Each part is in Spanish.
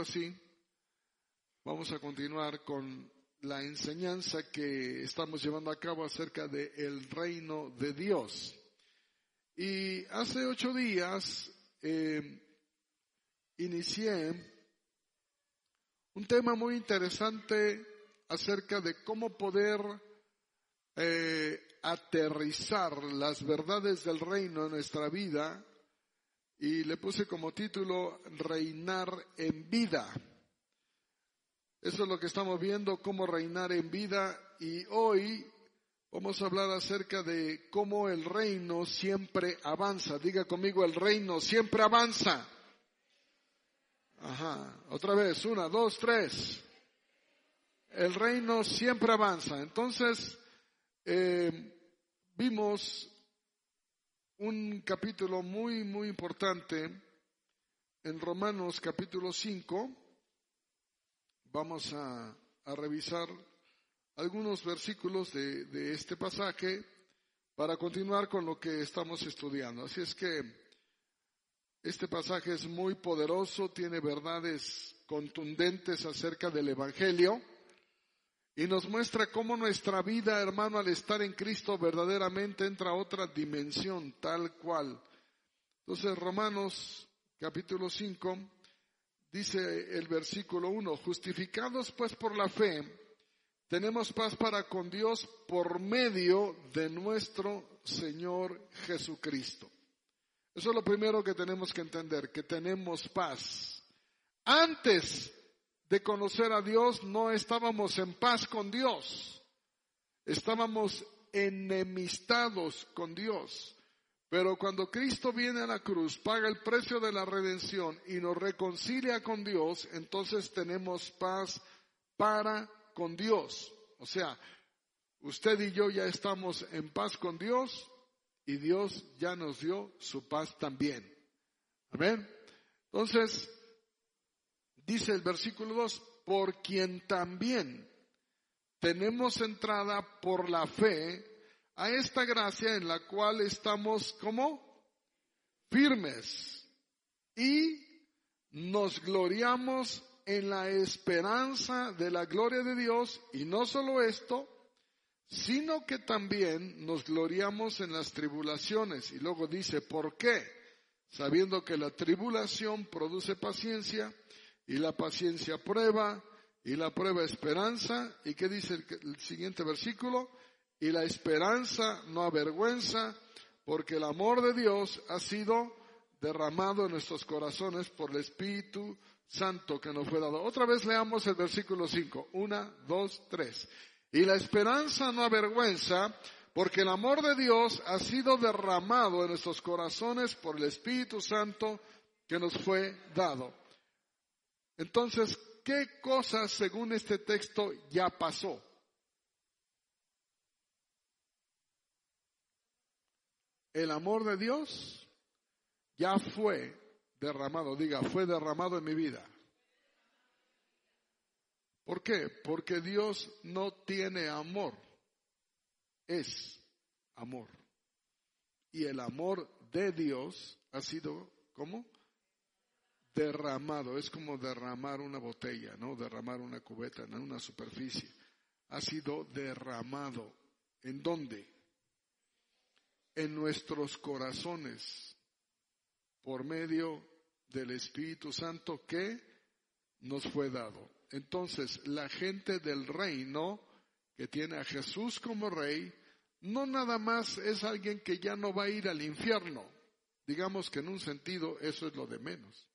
Ahora sí, vamos a continuar con la enseñanza que estamos llevando a cabo acerca del el reino de Dios. Y hace ocho días eh, inicié un tema muy interesante acerca de cómo poder eh, aterrizar las verdades del reino en nuestra vida y le puse como título Reinar en vida. Eso es lo que estamos viendo, cómo reinar en vida y hoy vamos a hablar acerca de cómo el reino siempre avanza. Diga conmigo, el reino siempre avanza. Ajá, otra vez, una, dos, tres. El reino siempre avanza. Entonces, eh, vimos un capítulo muy, muy importante en Romanos capítulo 5. Vamos a, a revisar algunos versículos de, de este pasaje para continuar con lo que estamos estudiando. Así es que este pasaje es muy poderoso, tiene verdades contundentes acerca del Evangelio y nos muestra cómo nuestra vida, hermano, al estar en Cristo verdaderamente entra a otra dimensión tal cual. Entonces, Romanos capítulo 5 dice el versículo 1, justificados pues por la fe, tenemos paz para con Dios por medio de nuestro Señor Jesucristo. Eso es lo primero que tenemos que entender, que tenemos paz. Antes de conocer a Dios no estábamos en paz con Dios, estábamos enemistados con Dios. Pero cuando Cristo viene a la cruz, paga el precio de la redención y nos reconcilia con Dios, entonces tenemos paz para con Dios. O sea, usted y yo ya estamos en paz con Dios y Dios ya nos dio su paz también. Amén. Entonces, dice el versículo 2, por quien también tenemos entrada por la fe a esta gracia en la cual estamos como firmes y nos gloriamos en la esperanza de la gloria de Dios y no solo esto, sino que también nos gloriamos en las tribulaciones. Y luego dice, ¿por qué? Sabiendo que la tribulación produce paciencia y la paciencia prueba y la prueba esperanza. ¿Y qué dice el, siguiente versículo? Y la esperanza no avergüenza porque el amor de Dios ha sido derramado en nuestros corazones por el Espíritu Santo que nos fue dado. Otra vez leamos el versículo 5. Una, dos, tres. Y la esperanza no avergüenza porque el amor de Dios ha sido derramado en nuestros corazones por el Espíritu Santo que nos fue dado. Entonces, ¿qué cosa según este texto ya pasó? El amor de Dios ya fue derramado, diga, fue derramado en mi vida. ¿Por qué? Porque Dios no tiene amor, es amor. Y el amor de Dios ha sido, ¿cómo? Derramado. Es como derramar una botella, ¿no? Derramar una cubeta en una superficie. Ha sido derramado. ¿En dónde? En nuestros corazones por medio del Espíritu Santo que nos fue dado. Entonces, la gente del reino que tiene a Jesús como rey, no nada más es alguien que ya no va a ir al infierno. Digamos que en un sentido eso es lo de menos,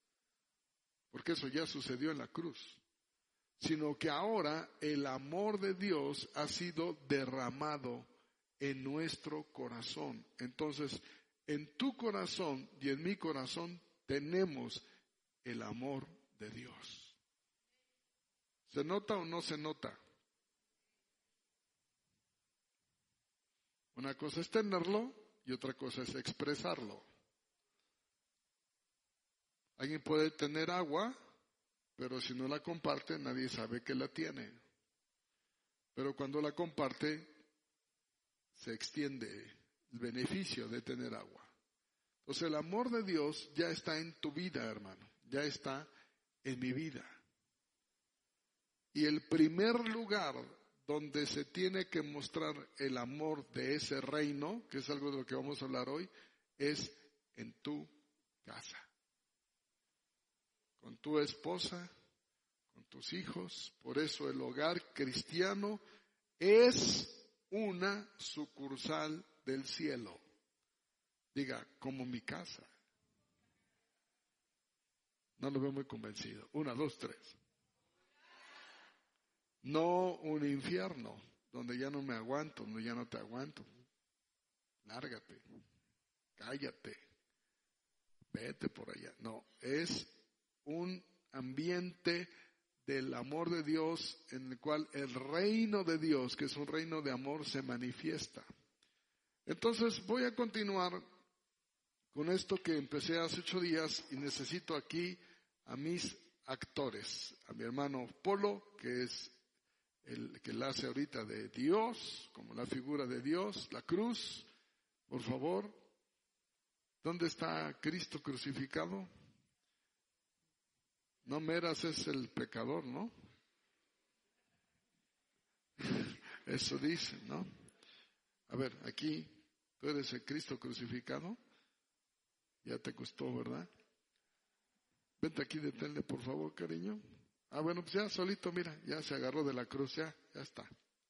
porque eso ya sucedió en la cruz, sino que ahora el amor de Dios ha sido derramado en nuestro corazón. Entonces, en tu corazón y en mi corazón tenemos el amor de Dios. ¿Se nota o no se nota? Una cosa es tenerlo y otra cosa es expresarlo. Alguien puede tener agua, pero si no la comparte nadie sabe que la tiene. Pero cuando la comparte, se extiende el beneficio de tener agua. Entonces el amor de Dios ya está en tu vida, hermano, ya está en mi vida. Y el primer lugar donde se tiene que mostrar el amor de ese reino, que es algo de lo que vamos a hablar hoy, es en tu casa. Con tu esposa, con tus hijos. Por eso el hogar cristiano es una sucursal del cielo. Diga, como mi casa. No lo veo muy convencido. Una, dos, tres. No un infierno donde ya no me aguanto, donde ya no te aguanto. Lárgate, cállate, vete por allá. No, es un ambiente del amor de Dios en el cual el reino de Dios, que es un reino de amor, se manifiesta. Entonces voy a continuar con esto que empecé hace ocho días y necesito aquí a mis actores, a mi hermano Polo, que es el que la hace ahorita de Dios, como la figura de Dios, la cruz, por favor. ¿Dónde está Cristo crucificado? No Meras es el pecador, ¿no? Eso dice, ¿no? A ver, aquí, tú eres el Cristo crucificado. Ya te costó, ¿verdad? Vente aquí, deténle, por favor, cariño. Ah, bueno, pues ya solito, mira, ya se agarró de la cruz, ya, ya está.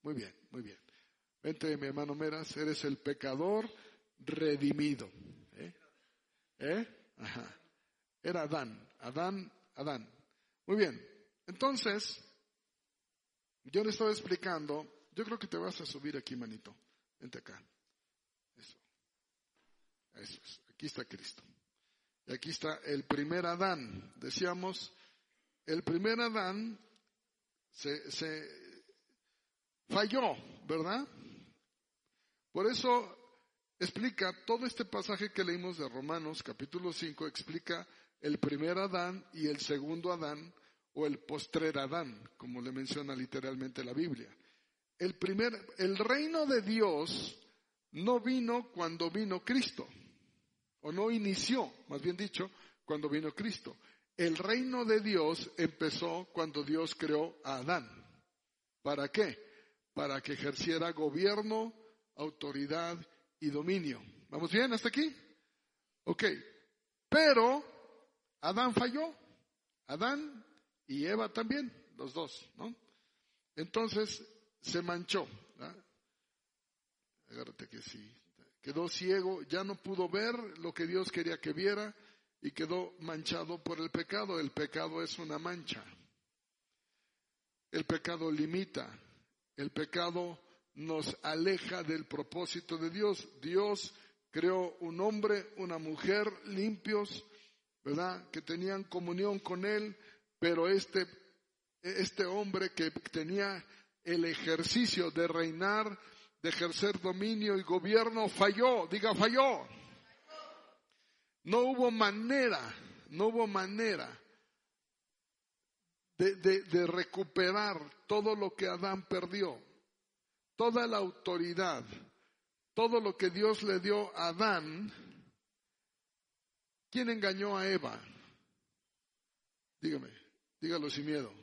Muy bien, muy bien. Vente, mi hermano Meras, eres el pecador redimido. ¿Eh? ¿Eh? Ajá. Era Adán. Adán Adán. Muy bien. Entonces, yo le estaba explicando, yo creo que te vas a subir aquí, manito. Vente acá. Eso. Eso es. Aquí está Cristo. Y aquí está el primer Adán. Decíamos, el primer Adán se, se falló, ¿verdad? Por eso explica todo este pasaje que leímos de Romanos capítulo 5, explica el primer Adán y el segundo Adán o el postrer Adán, como le menciona literalmente la Biblia. El primer, el reino de Dios no vino cuando vino Cristo, o no inició, más bien dicho, cuando vino Cristo. El reino de Dios empezó cuando Dios creó a Adán. ¿Para qué? Para que ejerciera gobierno, autoridad y dominio. ¿Vamos bien hasta aquí? Ok. Pero Adán falló, Adán y Eva también, los dos, ¿no? Entonces se manchó, agárrate que sí, quedó ciego, ya no pudo ver lo que Dios quería que viera y quedó manchado por el pecado. El pecado es una mancha. El pecado limita, el pecado nos aleja del propósito de Dios. Dios creó un hombre, una mujer limpios, ¿verdad? Que tenían comunión con Él, pero este, este hombre que tenía el ejercicio de reinar, de ejercer dominio y gobierno, falló, diga falló. No hubo manera, no hubo manera de, de, de recuperar todo lo que Adán perdió, toda la autoridad, todo lo que Dios le dio a Adán, ¿Quién engañó a Eva? Dígame, dígalo sin miedo.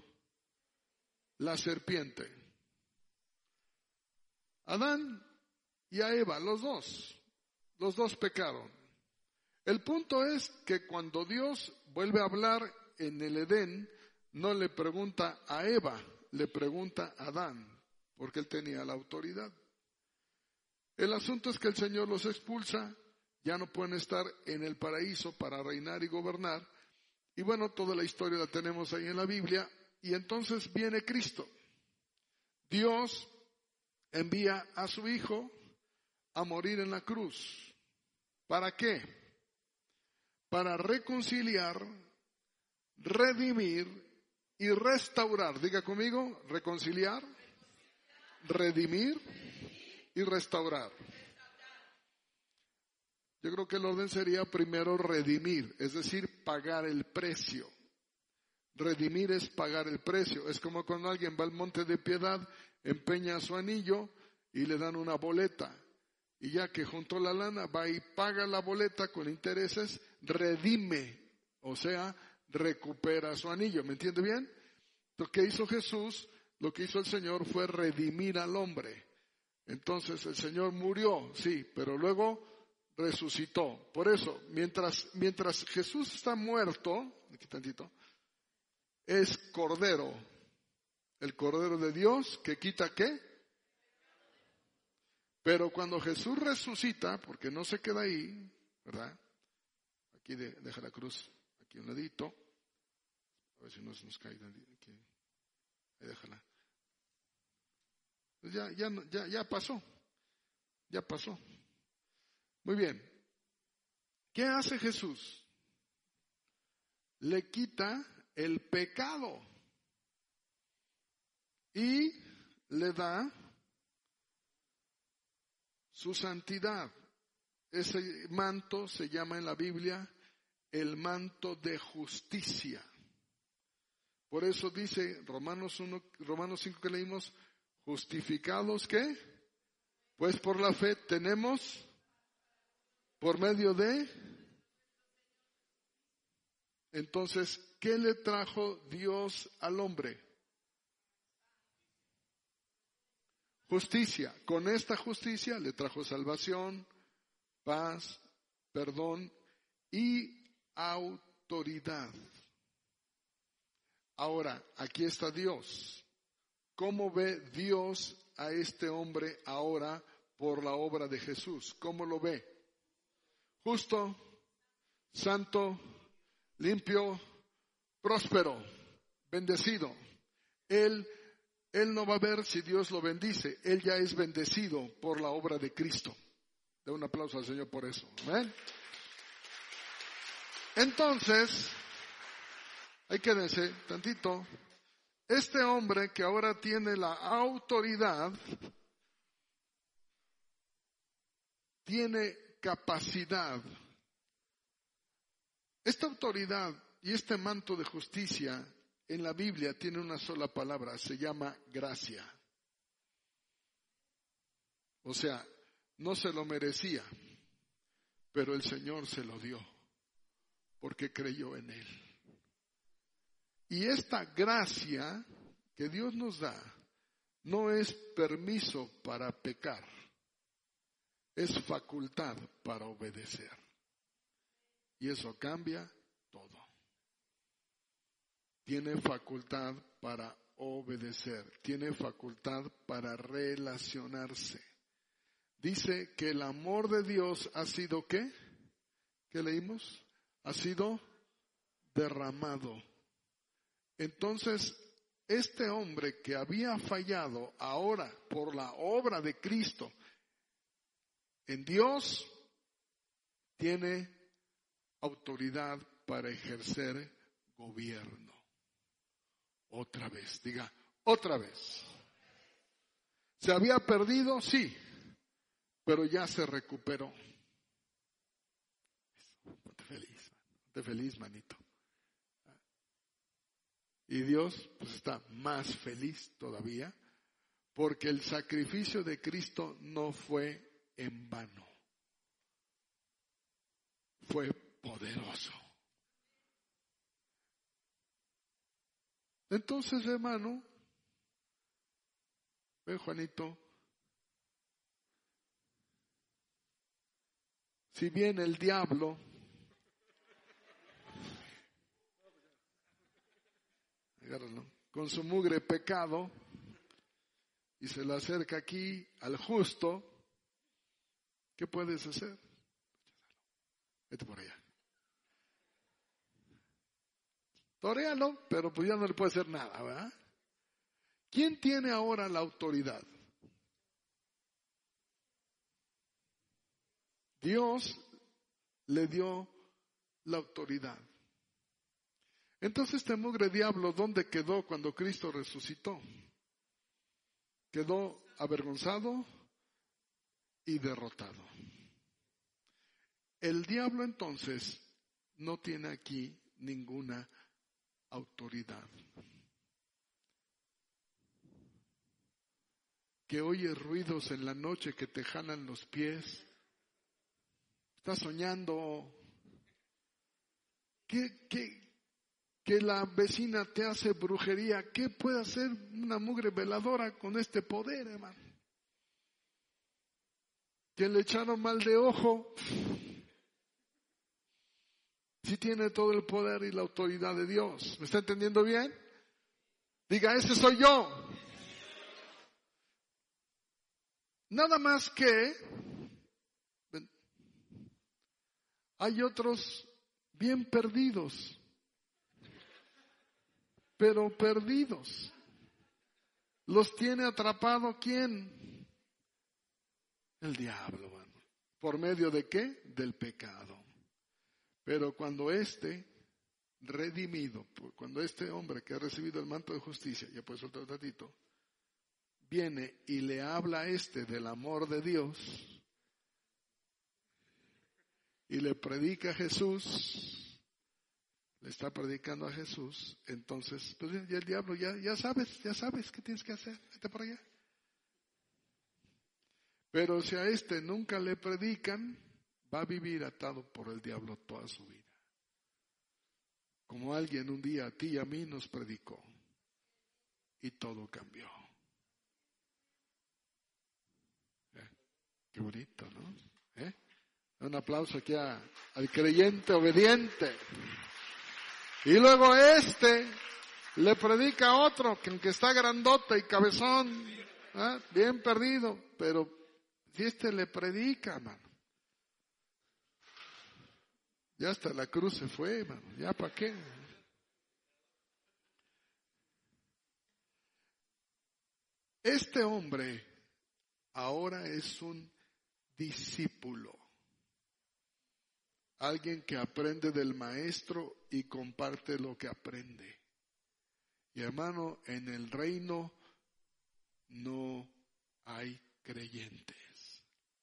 La serpiente. Adán y a Eva, los dos, los dos pecaron. El punto es que cuando Dios vuelve a hablar en el Edén, no le pregunta a Eva, le pregunta a Adán, porque él tenía la autoridad. El asunto es que el Señor los expulsa ya no pueden estar en el paraíso para reinar y gobernar. Y bueno, toda la historia la tenemos ahí en la Biblia. Y entonces viene Cristo. Dios envía a su Hijo a morir en la cruz. ¿Para qué? Para reconciliar, redimir y restaurar. Diga conmigo, reconciliar, redimir y restaurar. Yo creo que el orden sería primero redimir, es decir, pagar el precio. Redimir es pagar el precio. Es como cuando alguien va al monte de piedad, empeña su anillo y le dan una boleta. Y ya que juntó la lana, va y paga la boleta con intereses, redime, o sea, recupera su anillo. ¿Me entiende bien? Lo que hizo Jesús, lo que hizo el Señor fue redimir al hombre. Entonces el Señor murió, sí, pero luego resucitó. Por eso, mientras, mientras Jesús está muerto, aquí tantito, es Cordero, el Cordero de Dios que quita qué? Pero cuando Jesús resucita, porque no se queda ahí, ¿verdad? Aquí deja la cruz, aquí un ladito, a ver si no se nos cae aquí. Déjala. Pues ya, ya, ya, ya pasó, ya pasó. Muy bien. ¿Qué hace Jesús? Le quita el pecado y le da su santidad. Ese manto se llama en la Biblia el manto de justicia. Por eso dice Romanos 1, Romanos 5 que leímos, justificados qué? Pues por la fe tenemos por medio de... Entonces, ¿qué le trajo Dios al hombre? Justicia. Con esta justicia le trajo salvación, paz, perdón y autoridad. Ahora, aquí está Dios. ¿Cómo ve Dios a este hombre ahora por la obra de Jesús? ¿Cómo lo ve? Justo, santo, limpio, próspero, bendecido. Él, él no va a ver si Dios lo bendice, él ya es bendecido por la obra de Cristo. De un aplauso al Señor por eso. Amén. Entonces, que decir tantito, este hombre que ahora tiene la autoridad, tiene capacidad. Esta autoridad y este manto de justicia en la Biblia tiene una sola palabra, se llama gracia. O sea, no se lo merecía, pero el Señor se lo dio porque creyó en Él. Y esta gracia que Dios nos da no es permiso para pecar es facultad para obedecer. Y eso cambia todo. Tiene facultad para obedecer, tiene facultad para relacionarse. Dice que el amor de Dios ha sido qué? ¿Qué leímos? Ha sido derramado. Entonces, este hombre que había fallado ahora por la obra de Cristo, en Dios tiene autoridad para ejercer gobierno. Otra vez, diga, otra vez. ¿Se había perdido? Sí, pero ya se recuperó. Ponte feliz, ponte feliz, manito. Y Dios pues está más feliz todavía porque el sacrificio de Cristo no fue en vano. Fue poderoso. Entonces, hermano, ve Juanito, si bien el diablo con su mugre pecado y se le acerca aquí al justo, ¿Qué puedes hacer? Vete por allá. Toréalo, pero pues ya no le puede hacer nada, ¿verdad? ¿Quién tiene ahora la autoridad? Dios le dio la autoridad. Entonces este mugre diablo, ¿dónde quedó cuando Cristo resucitó? Quedó avergonzado y derrotado. El diablo entonces no tiene aquí ninguna autoridad. Que oye ruidos en la noche que te jalan los pies. Estás soñando. ¿Qué, que la vecina te hace brujería. ¿Qué puede hacer una mugre veladora con este poder, hermano? Que le echaron mal de ojo. Si tiene todo el poder y la autoridad de Dios. ¿Me está entendiendo bien? Diga, ese soy yo. Nada más que hay otros bien perdidos, pero perdidos. ¿Los tiene atrapado quién? El diablo, ¿Por medio de qué? Del pecado. Pero cuando este redimido, cuando este hombre que ha recibido el manto de justicia, ya puede soltar un ratito, viene y le habla a este del amor de Dios y le predica a Jesús, le está predicando a Jesús, entonces, pues ya el diablo, ya, ya sabes, ya sabes qué tienes que hacer, vete por allá. Pero si a este nunca le predican, va a vivir atado por el diablo toda su vida. Como alguien un día a ti y a mí nos predicó y todo cambió. ¿Eh? Qué bonito, ¿no? ¿Eh? Un aplauso aquí al creyente obediente. Y luego este le predica a otro que aunque está grandote y cabezón, ¿eh? bien perdido, pero si este le predica, hermano, ya hasta la cruz se fue, hermano. ¿Ya para qué? Este hombre ahora es un discípulo. Alguien que aprende del maestro y comparte lo que aprende. Y hermano, en el reino no hay creyentes,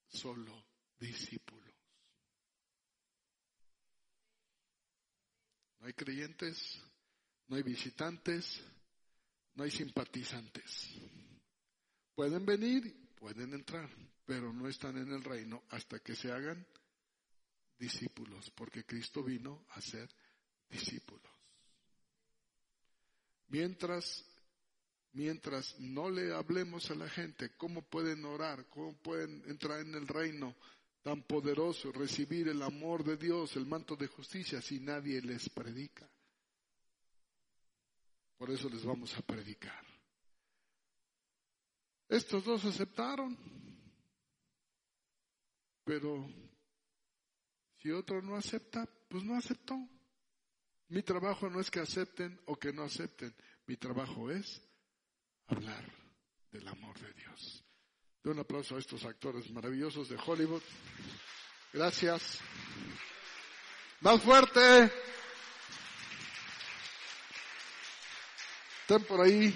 solo discípulos. No hay creyentes, no hay visitantes, no hay simpatizantes. Pueden venir, pueden entrar, pero no están en el reino hasta que se hagan discípulos, porque Cristo vino a ser discípulos. Mientras, mientras no le hablemos a la gente cómo pueden orar, cómo pueden entrar en el reino, tan poderoso, recibir el amor de Dios, el manto de justicia, si nadie les predica. Por eso les vamos a predicar. Estos dos aceptaron, pero si otro no acepta, pues no aceptó. Mi trabajo no es que acepten o que no acepten, mi trabajo es hablar del amor de Dios. De un aplauso a estos actores maravillosos de Hollywood. Gracias. Más fuerte. Estén por ahí.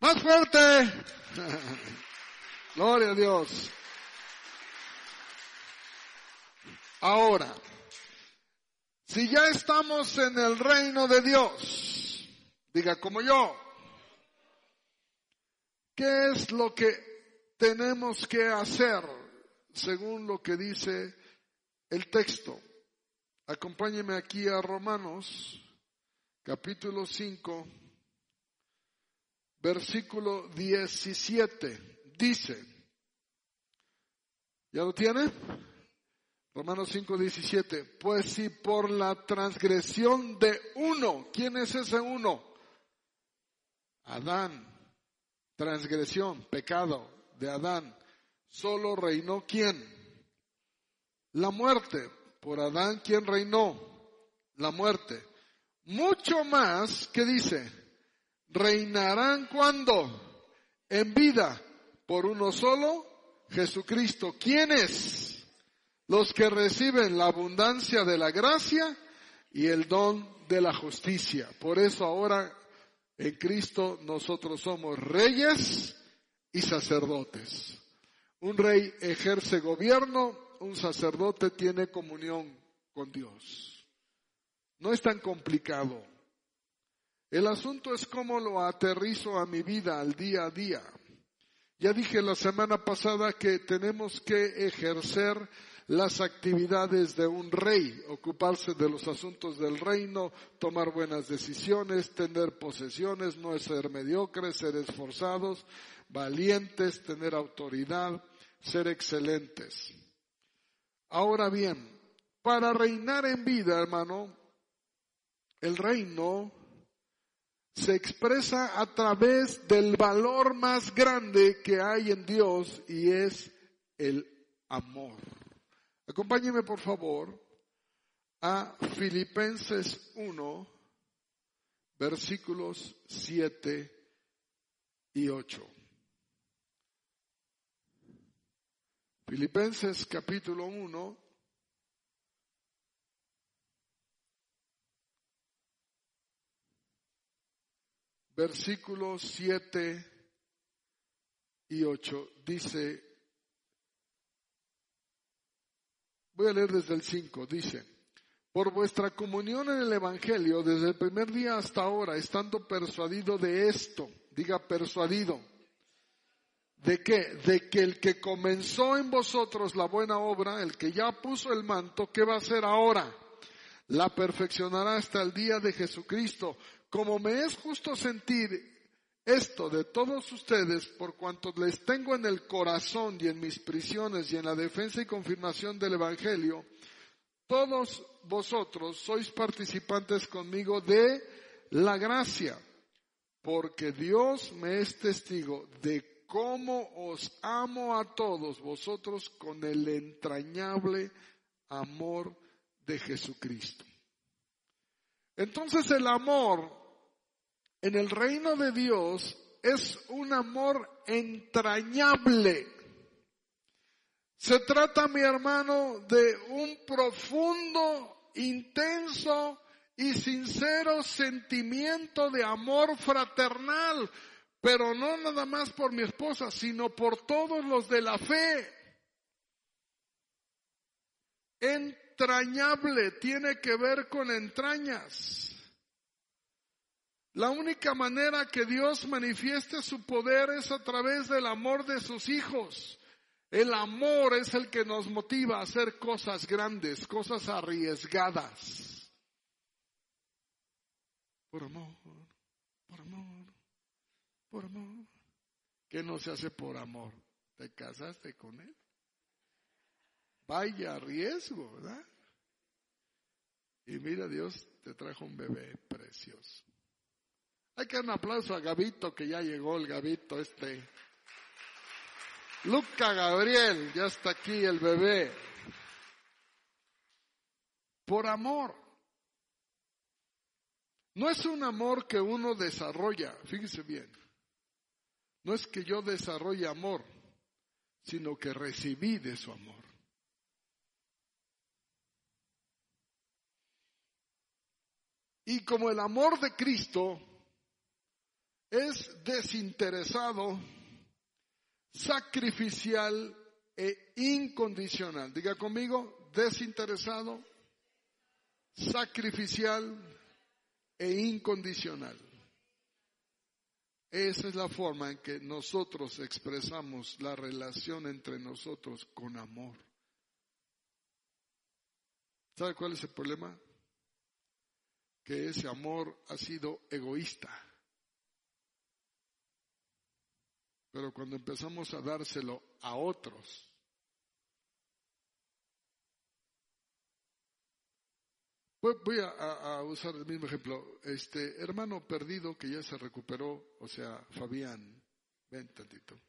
Más fuerte. Gloria a Dios. Ahora, si ya estamos en el reino de Dios, diga como yo, ¿Qué es lo que tenemos que hacer según lo que dice el texto? Acompáñeme aquí a Romanos, capítulo 5, versículo 17. Dice, ¿ya lo tiene? Romanos 5, 17. Pues si por la transgresión de uno, ¿quién es ese uno? Adán transgresión, pecado de Adán, solo reinó quién? La muerte. Por Adán, ¿quién reinó? La muerte. Mucho más que dice, reinarán cuando? En vida, por uno solo, Jesucristo. ¿Quiénes? Los que reciben la abundancia de la gracia y el don de la justicia. Por eso ahora en Cristo nosotros somos reyes y sacerdotes. Un rey ejerce gobierno, un sacerdote tiene comunión con Dios. No es tan complicado. El asunto es cómo lo aterrizo a mi vida al día a día. Ya dije la semana pasada que tenemos que ejercer las actividades de un rey, ocuparse de los asuntos del reino, tomar buenas decisiones, tener posesiones, no ser mediocres, ser esforzados, valientes, tener autoridad, ser excelentes. Ahora bien, para reinar en vida, hermano, el reino se expresa a través del valor más grande que hay en Dios y es el amor. Acompáñeme por favor a Filipenses 1, versículos 7 y 8. Filipenses capítulo 1, versículos 7 y 8 dice, voy a leer desde el 5, dice, por vuestra comunión en el Evangelio desde el primer día hasta ahora, estando persuadido de esto, diga persuadido, ¿de qué? De que el que comenzó en vosotros la buena obra, el que ya puso el manto, ¿qué va a hacer ahora? La perfeccionará hasta el día de Jesucristo como me es justo sentir esto de todos ustedes, por cuanto les tengo en el corazón y en mis prisiones y en la defensa y confirmación del Evangelio, todos vosotros sois participantes conmigo de la gracia, porque Dios me es testigo de cómo os amo a todos vosotros con el entrañable amor de Jesucristo. Entonces el amor en el reino de Dios es un amor entrañable. Se trata, mi hermano, de un profundo, intenso y sincero sentimiento de amor fraternal, pero no nada más por mi esposa, sino por todos los de la fe. Entrañable tiene que ver con entrañas. La única manera que Dios manifieste su poder es a través del amor de sus hijos. El amor es el que nos motiva a hacer cosas grandes, cosas arriesgadas. Por amor, por amor, por amor. ¿Qué no se hace por amor? ¿Te casaste con él? Vaya riesgo, ¿verdad? Y mira, Dios te trajo un bebé precioso. Hay que dar un aplauso a Gabito, que ya llegó el Gabito este. Luca Gabriel, ya está aquí el bebé. Por amor. No es un amor que uno desarrolla, fíjese bien. No es que yo desarrolle amor, sino que recibí de su amor. Y como el amor de Cristo es desinteresado, sacrificial e incondicional. Diga conmigo, desinteresado, sacrificial e incondicional. Esa es la forma en que nosotros expresamos la relación entre nosotros con amor. ¿Sabe cuál es el problema? Que ese amor ha sido egoísta. Pero cuando empezamos a dárselo a otros, Voy a, usar el mismo ejemplo. Este hermano perdido que ya se recuperó, o sea, Fabián, ven tantito.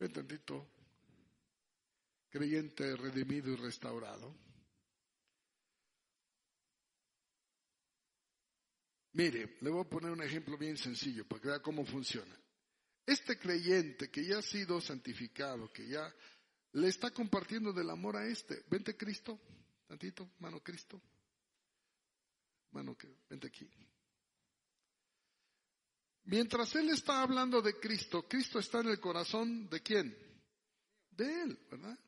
Ven tantito. Creyente redimido y restaurado. Mire, le voy a poner un ejemplo bien sencillo para que vea cómo funciona. Este creyente que ya ha sido santificado, que ya le está compartiendo del amor a este, vente Cristo, tantito, mano Cristo. hermano, que vente aquí. Mientras él está hablando de Cristo, Cristo está en el corazón de quién? De él, ¿verdad?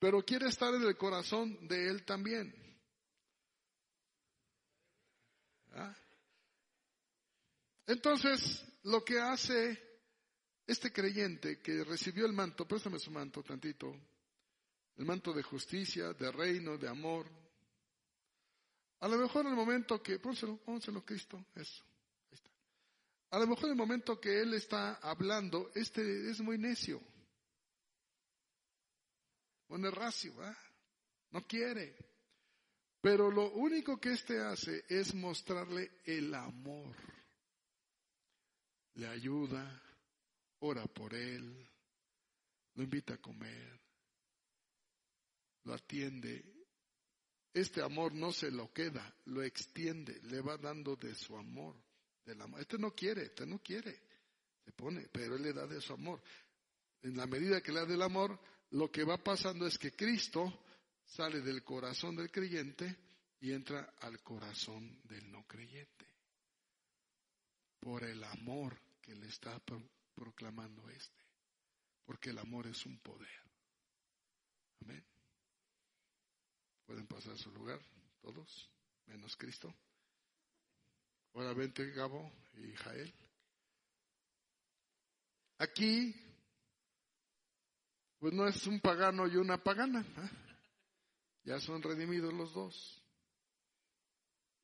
Pero quiere estar en el corazón de él también. ¿Ah? Entonces, lo que hace este creyente que recibió el manto, préstame su manto tantito, el manto de justicia, de reino, de amor. A lo mejor el momento que, pónselo, pónselo Cristo, eso, ahí está. A lo mejor el momento que él está hablando, este es muy necio. Pone racio, ¿ah? No quiere. Pero lo único que este hace es mostrarle el amor. Le ayuda, ora por él, lo invita a comer, lo atiende. Este amor no se lo queda, lo extiende, le va dando de su amor. Este no quiere, este no quiere, se pone, pero él le da de su amor. En la medida que le da del amor, lo que va pasando es que Cristo sale del corazón del creyente y entra al corazón del no creyente. Por el amor que le está proclamando este. Porque el amor es un poder. Amén. Pueden pasar a su lugar, todos, menos Cristo. Ahora vente Gabo y Jael. Aquí, pues no es un pagano y una pagana. ¿eh? Ya son redimidos los dos.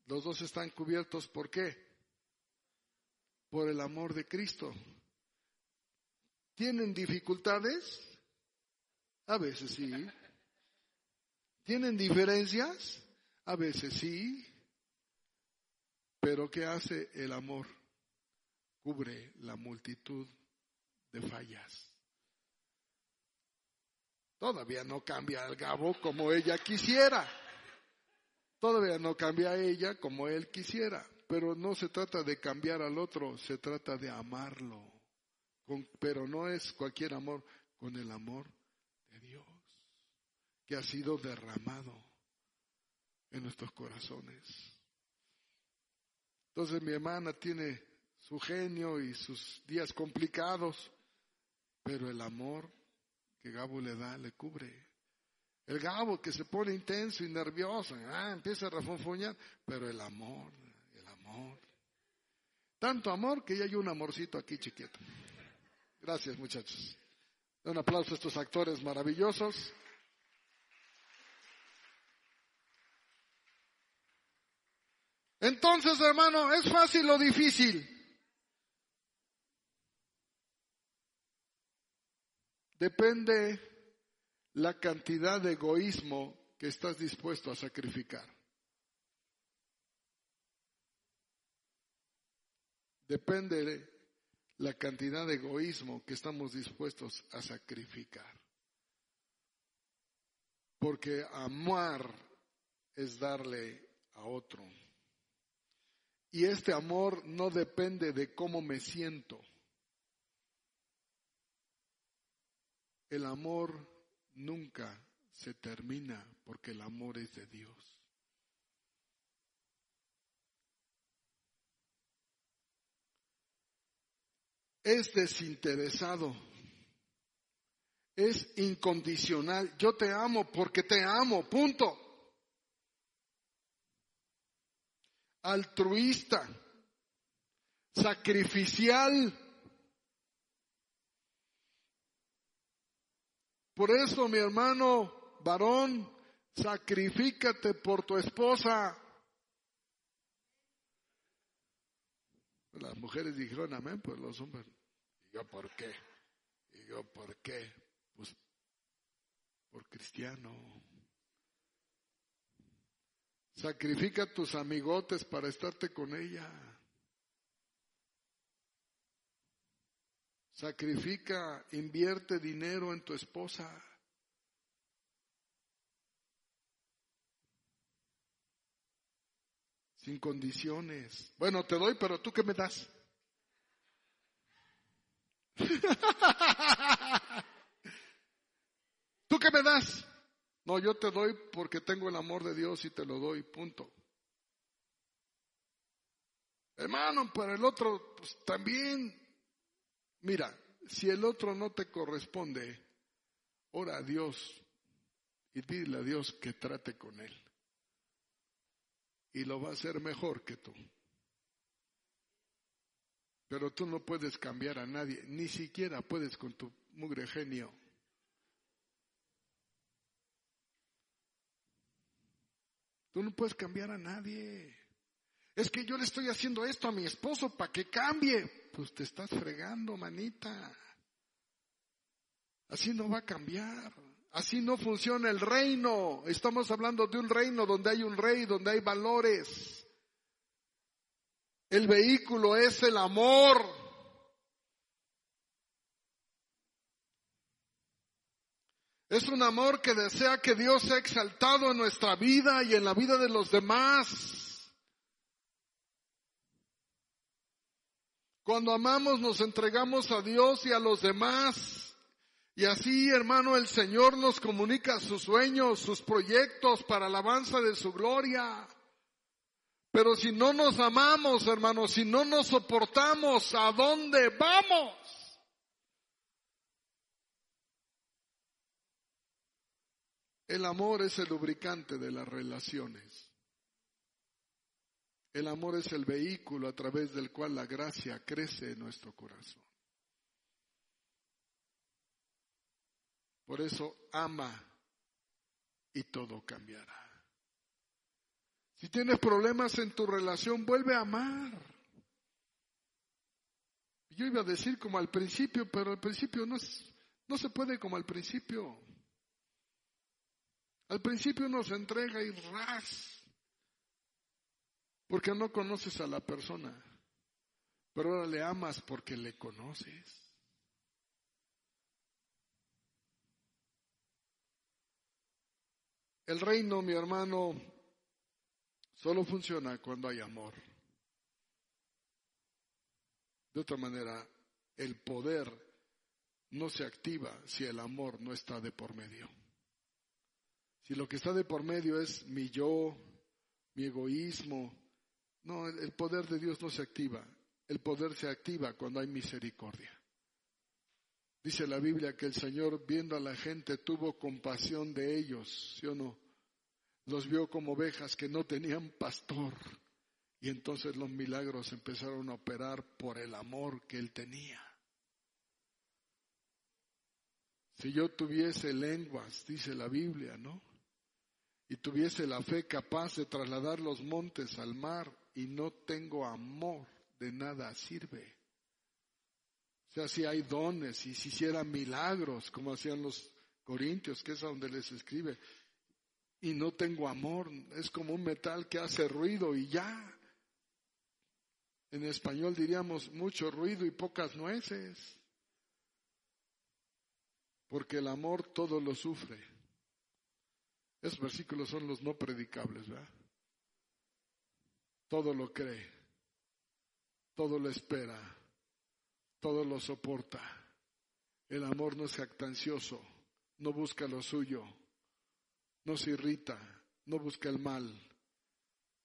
Los dos están cubiertos, ¿por qué? Por el amor de Cristo. ¿Tienen dificultades? A veces sí. ¿Tienen diferencias? A veces sí. Pero ¿qué hace el amor? Cubre la multitud de fallas. Todavía no cambia al Gabo como ella quisiera. Todavía no cambia a ella como él quisiera. Pero no se trata de cambiar al otro, se trata de amarlo pero no es cualquier amor, con el amor de Dios, que ha sido derramado en nuestros corazones. Entonces mi hermana tiene su genio y sus días complicados, pero el amor que Gabo le da le cubre. El Gabo que se pone intenso y nervioso, ah, empieza a refonfoñar, pero el amor, el amor. Tanto amor que ya hay un amorcito aquí chiquito. Gracias, muchachos. Un aplauso a estos actores maravillosos. Entonces, hermano, ¿es fácil o difícil? Depende la cantidad de egoísmo que estás dispuesto a sacrificar. Depende la cantidad de egoísmo que estamos dispuestos a sacrificar. Porque amar es darle a otro. Y este amor no depende de cómo me siento. El amor nunca se termina porque el amor es de Dios. Es desinteresado, es incondicional. Yo te amo porque te amo, punto. Altruista, sacrificial. Por eso, mi hermano varón, sacrifícate por tu esposa. Las mujeres dijeron amén, pues los hombres ¿Y yo por qué? ¿Y yo por qué? Pues por cristiano. Sacrifica tus amigotes para estarte con ella. Sacrifica, invierte dinero en tu esposa. Sin condiciones. Bueno, te doy, pero tú qué me das? ¿Tú qué me das? No, yo te doy porque tengo el amor de Dios y te lo doy, punto. Hermano, para el otro pues, también. Mira, si el otro no te corresponde, ora a Dios y dile a Dios que trate con él. Y lo va a hacer mejor que tú. Pero tú no puedes cambiar a nadie, ni siquiera puedes con tu mugre genio. Tú no puedes cambiar a nadie. Es que yo le estoy haciendo esto a mi esposo para que cambie. Pues te estás fregando, manita. Así no va a cambiar. Así no funciona el reino. Estamos hablando de un reino donde hay un rey, donde hay valores. El vehículo es el amor. Es un amor que desea que Dios sea exaltado en nuestra vida y en la vida de los demás. Cuando amamos nos entregamos a Dios y a los demás. Y así, hermano, el Señor nos comunica sus sueños, sus proyectos para alabanza de su gloria. Pero si no nos amamos, hermanos, si no nos soportamos, ¿a dónde vamos? El amor es el lubricante de las relaciones. El amor es el vehículo a través del cual la gracia crece en nuestro corazón. Por eso ama y todo cambiará. Si tienes problemas en tu relación, vuelve a amar. Yo iba a decir como al principio, pero al principio no, no se puede como al principio. Al principio uno se entrega y ras, porque no conoces a la persona, pero ahora le amas porque le conoces. El reino, mi hermano, Solo funciona cuando hay amor. De otra manera, el poder no se activa si el amor no está de por medio. Si lo que está de por medio es mi yo, mi egoísmo, no, el poder de Dios no se activa. El poder se activa cuando hay misericordia. Dice la Biblia que el Señor, viendo a la gente, tuvo compasión de ellos, ¿sí o no? Los vio como ovejas que no tenían pastor. Y entonces los milagros empezaron a operar por el amor que él tenía. Si yo tuviese lenguas, dice la Biblia, ¿no? Y tuviese la fe capaz de trasladar los montes al mar y no tengo amor, de nada sirve. O sea, si hay dones y si hicieran milagros, como hacían los corintios, que es a donde les escribe, y no tengo amor. Es como un metal que hace ruido y ya. En español diríamos mucho ruido y pocas nueces. Porque el amor todo lo sufre. Esos versículos son los no predicables, ¿verdad? Todo lo cree, todo lo espera, todo lo soporta. El amor no es jactancioso, no busca lo suyo, no se irrita, no busca el mal.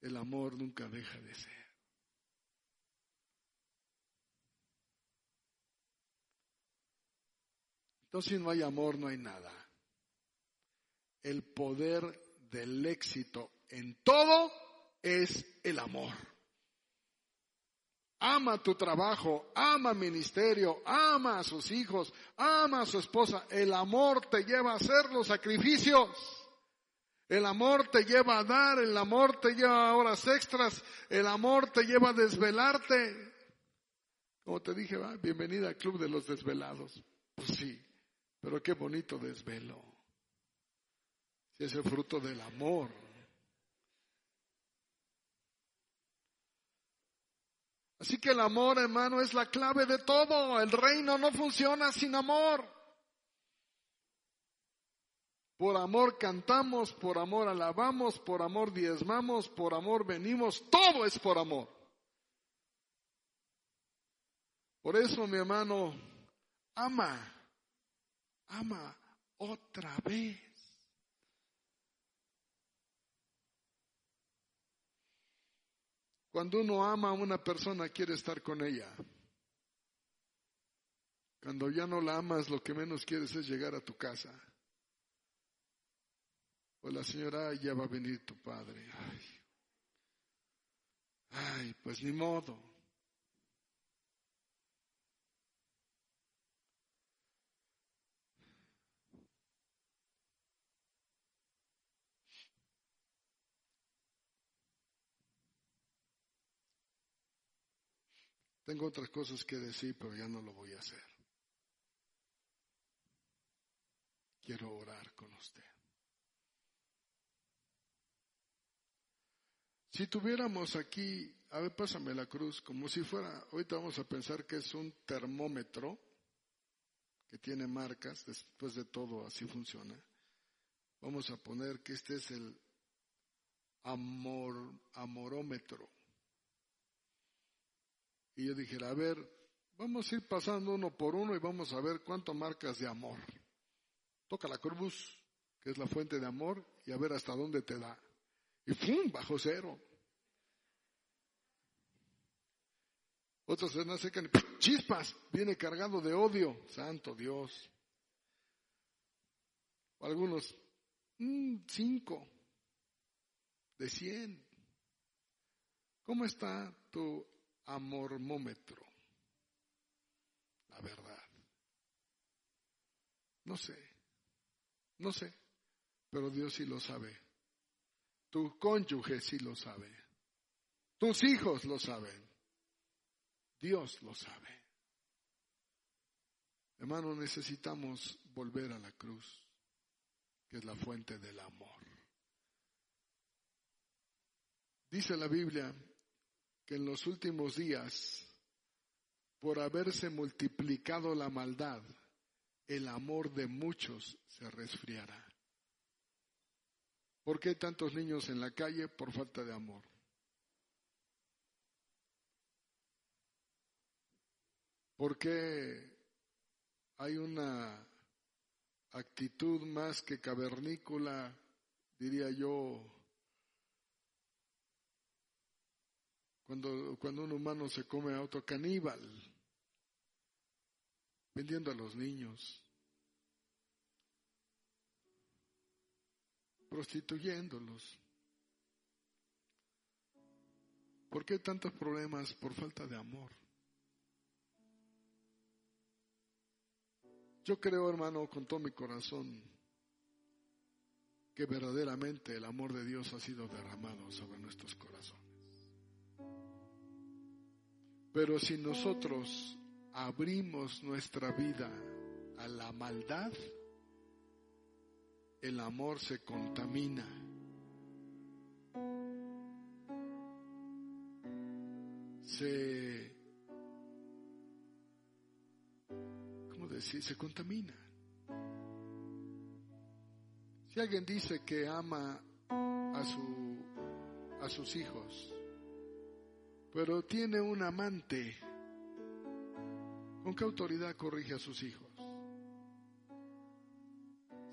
El amor nunca deja de ser. Entonces, si no hay amor, no hay nada. El poder del éxito en todo es el amor. Ama tu trabajo, ama ministerio, ama a sus hijos, ama a su esposa. El amor te lleva a hacer los sacrificios. El amor te lleva a dar, el amor te lleva a horas extras, el amor te lleva a desvelarte. Como te dije, ¿va? bienvenida al club de los desvelados. Pues sí, pero qué bonito desvelo. Si es el fruto del amor. Así que el amor, hermano, es la clave de todo. El reino no funciona sin amor. Por amor cantamos, por amor alabamos, por amor diezmamos, por amor venimos, todo es por amor. Por eso, mi hermano, ama, ama otra vez. Cuando uno ama a una persona, quiere estar con ella. Cuando ya no la amas, lo que menos quieres es llegar a tu casa. O la señora, ya va a venir tu padre. Ay, ay pues ni modo. Tengo otras cosas que decir, pero ya no lo voy a hacer. Quiero orar con usted. Si tuviéramos aquí, a ver, pásame la cruz, como si fuera, ahorita vamos a pensar que es un termómetro que tiene marcas, después de todo así funciona. Vamos a poner que este es el amor, amorómetro. Y yo dijera, a ver, vamos a ir pasando uno por uno y vamos a ver cuánto marcas de amor. Toca la cruz, que es la fuente de amor, y a ver hasta dónde te da. Y ¡pum! Bajo cero. Otros se acercan y chispas, viene cargado de odio. Santo Dios. Algunos, mmm, cinco de cien. ¿Cómo está tu amormómetro? La verdad. No sé. No sé, pero Dios sí lo sabe. Tu cónyuge sí lo sabe. Tus hijos lo saben. Dios lo sabe. Hermano, necesitamos volver a la cruz, que es la fuente del amor. Dice la Biblia que en los últimos días, por haberse multiplicado la maldad, el amor de muchos se resfriará. ¿Por qué tantos niños en la calle? Por falta de amor. ¿Por qué hay una actitud más que cavernícola, diría yo, cuando, cuando un humano se come a otro caníbal? vendiendo a los niños, prostituyéndolos. ¿Por qué tantos problemas por falta de amor? Yo creo, hermano, con todo mi corazón, que verdaderamente el amor de Dios ha sido derramado sobre nuestros corazones. Pero si nosotros abrimos nuestra vida a la maldad, el amor se contamina. Se, ¿cómo decir? Se contamina. Si alguien dice que ama a su a sus hijos, pero tiene un amante ¿Con qué autoridad corrige a sus hijos?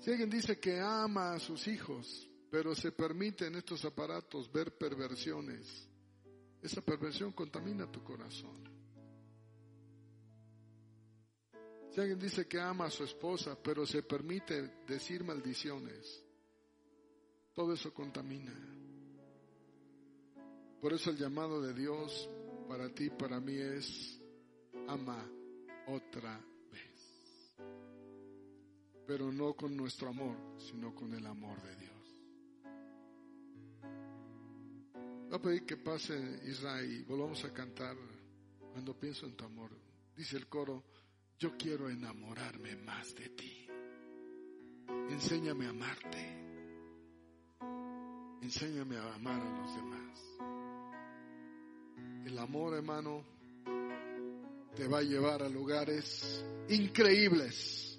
Si alguien dice que ama a sus hijos, pero se permite en estos aparatos ver perversiones, esa perversión contamina tu corazón. Si alguien dice que ama a su esposa, pero se permite decir maldiciones, todo eso contamina. Por eso el llamado de Dios para ti, para mí es ama otra. Pero no con nuestro amor, sino con el amor de Dios. Voy a pedir que pase Israel y volvamos a cantar cuando pienso en tu amor. Dice el coro, yo quiero enamorarme más de ti. Enséñame a amarte. Enséñame a amar a los demás. El amor, hermano, te va a llevar a lugares increíbles.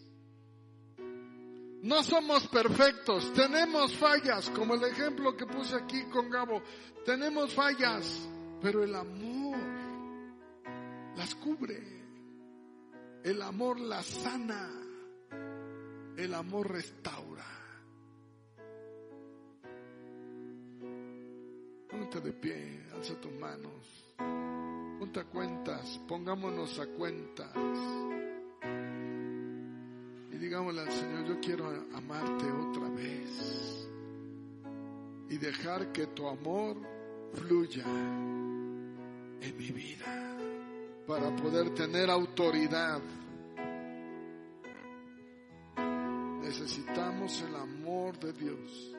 No somos perfectos, tenemos fallas, como el ejemplo que puse aquí con Gabo, tenemos fallas, pero el amor las cubre, el amor las sana, el amor restaura. ponte de pie, alza tus manos, ponte cuentas, pongámonos a cuentas. Digámosle al Señor, yo quiero amarte otra vez. Y dejar que tu amor fluya en mi vida para poder tener autoridad. Necesitamos el amor de Dios.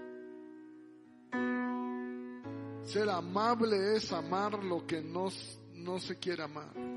Ser amable es amar lo que no, no se quiere amar.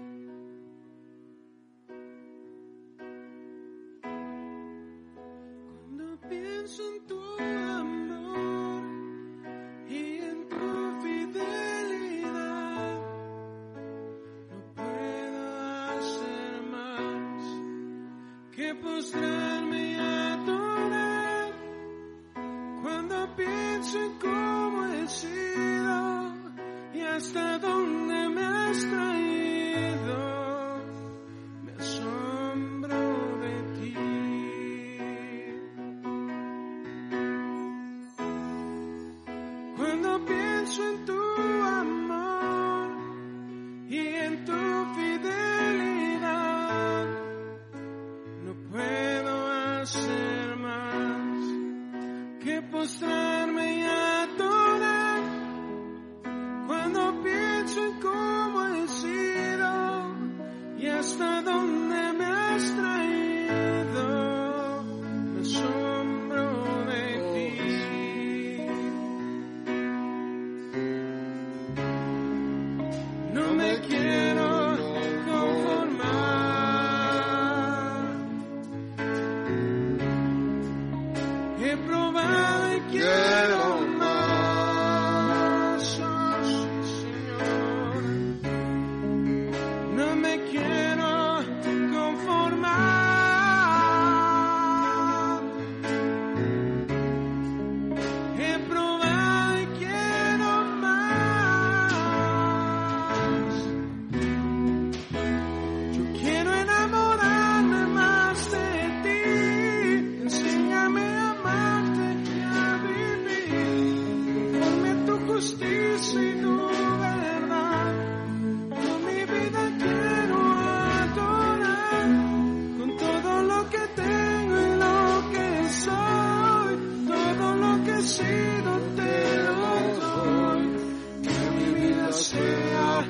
Cuando pienso en tu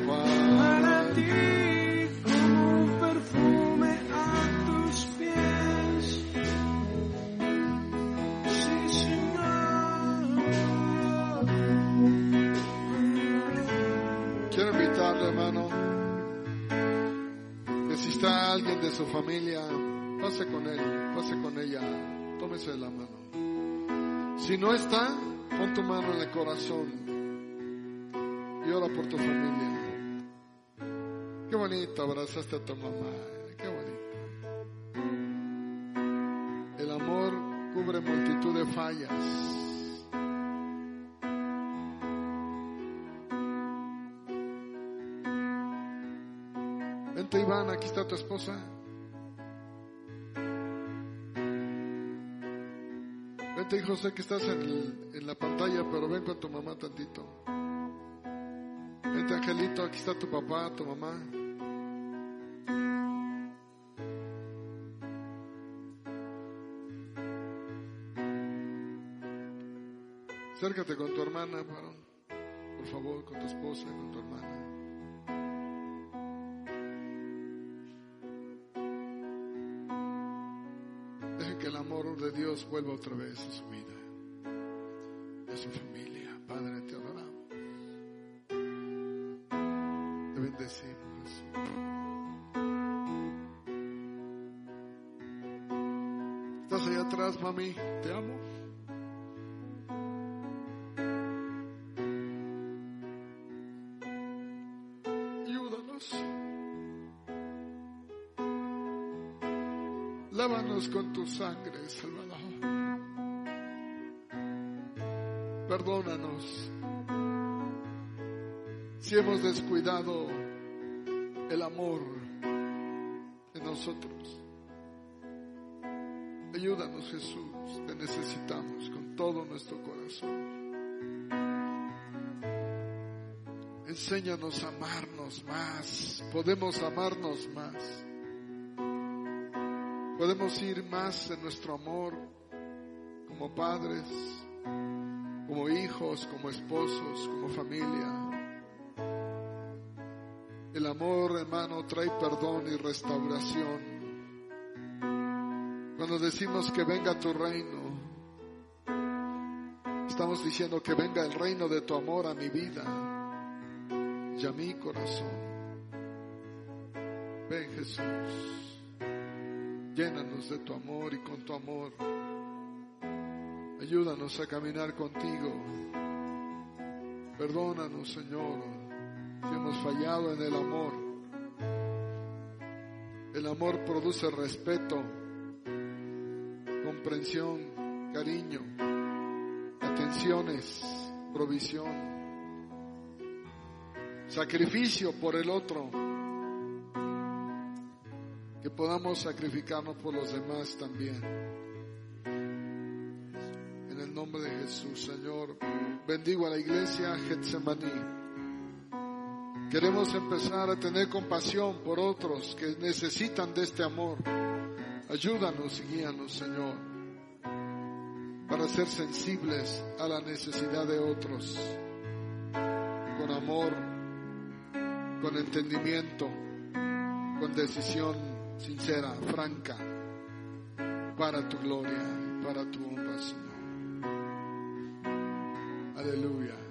para ti como perfume a tus pies. Quiero invitarle, hermano, que si está alguien de su familia, pase con él, pase con ella, tómese la mano. Si no está, pon tu mano en el corazón y ora por tu familia. Qué bonito abrazaste a tu mamá, qué bonito. El amor cubre multitud de fallas. Vente Iván, aquí está tu esposa. Vente hijo, sé que estás en, en la pantalla, pero ven con tu mamá tantito. Vente Angelito, aquí está tu papá, tu mamá. Acércate con tu hermana, varón. Por favor, con tu esposa, con tu hermana. Dejen que el amor de Dios vuelva otra vez a su vida, a su familia. Padre, te adoramos. Te bendecimos. Estás allá atrás, mami. Te amo. Con tu sangre, Salvador. Perdónanos si hemos descuidado el amor en nosotros. Ayúdanos, Jesús, te necesitamos con todo nuestro corazón. enséñanos a amarnos más. Podemos amarnos más. Podemos ir más en nuestro amor como padres, como hijos, como esposos, como familia. El amor, hermano, trae perdón y restauración. Cuando decimos que venga tu reino, estamos diciendo que venga el reino de tu amor a mi vida y a mi corazón. Ven Jesús, llénanos de tu amor y con tu amor. Ayúdanos a caminar contigo. Perdónanos, Señor, si hemos fallado en el amor. El amor produce respeto, comprensión, cariño, atenciones, provisión, sacrificio por el otro, que podamos sacrificarnos por los demás también. En el nombre de Jesús, Señor, bendigo a la iglesia Getsemaní. Queremos empezar a tener compasión por otros que necesitan de este amor. Ayúdanos y guíanos, Señor, para ser sensibles a la necesidad de otros, con amor, con entendimiento, con decisión sincera, franca, para tu gloria para tu honra, Señor. Aleluya.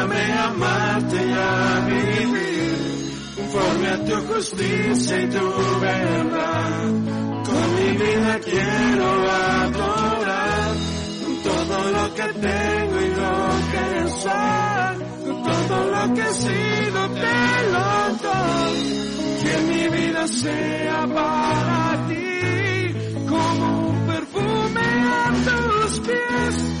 Enséñame a amarte y a vivir conforme a tu justicia y tu verdad. Con mi vida quiero adorar con todo lo que tengo y lo que soy. Con todo lo que he sido te lo doy que mi vida sea para ti como un perfume a tus pies.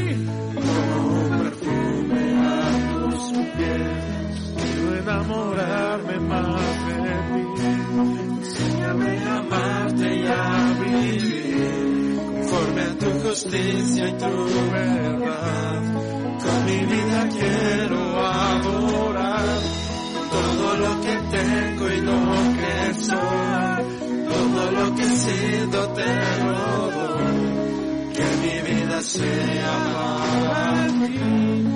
Quiero enamorarme más de ti. Enséñame a amarte y a vivir conforme a tu justicia y tu verdad. Con mi vida quiero adorar todo lo que tengo y lo que soy, todo lo que he sido te lo. Que mi vida sea para ti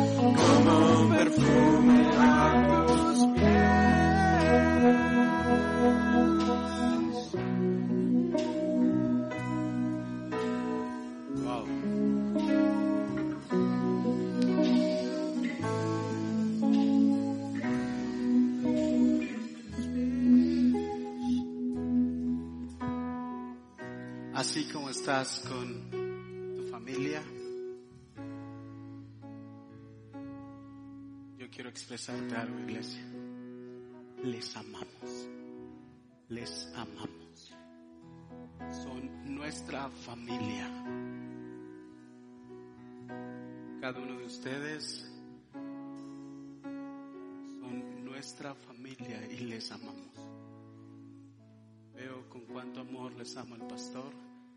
Así como estás con tu familia, expresarte algo, iglesia. Les amamos. Les amamos. Son nuestra familia. Cada uno de ustedes son nuestra familia y les amamos. Veo con cuánto amor les ama el pastor,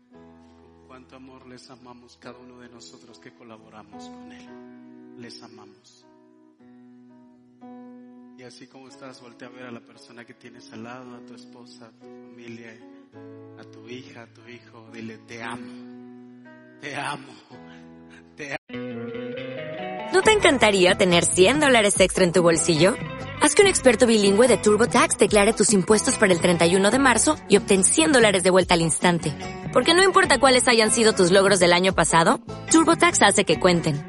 con cuánto amor les amamos cada uno de nosotros que colaboramos con él. Les amamos. Y así como estás, voltea a ver a la persona que tienes al lado, a tu esposa, a tu familia, a tu hija, a tu hijo. Dile, te amo, te amo, te amo. ¿No te encantaría tener 100 dólares extra en tu bolsillo? Haz que un experto bilingüe de TurboTax declare tus impuestos para el 31 de marzo y obtén 100 dólares de vuelta al instante. Porque no importa cuáles hayan sido tus logros del año pasado, TurboTax hace que cuenten.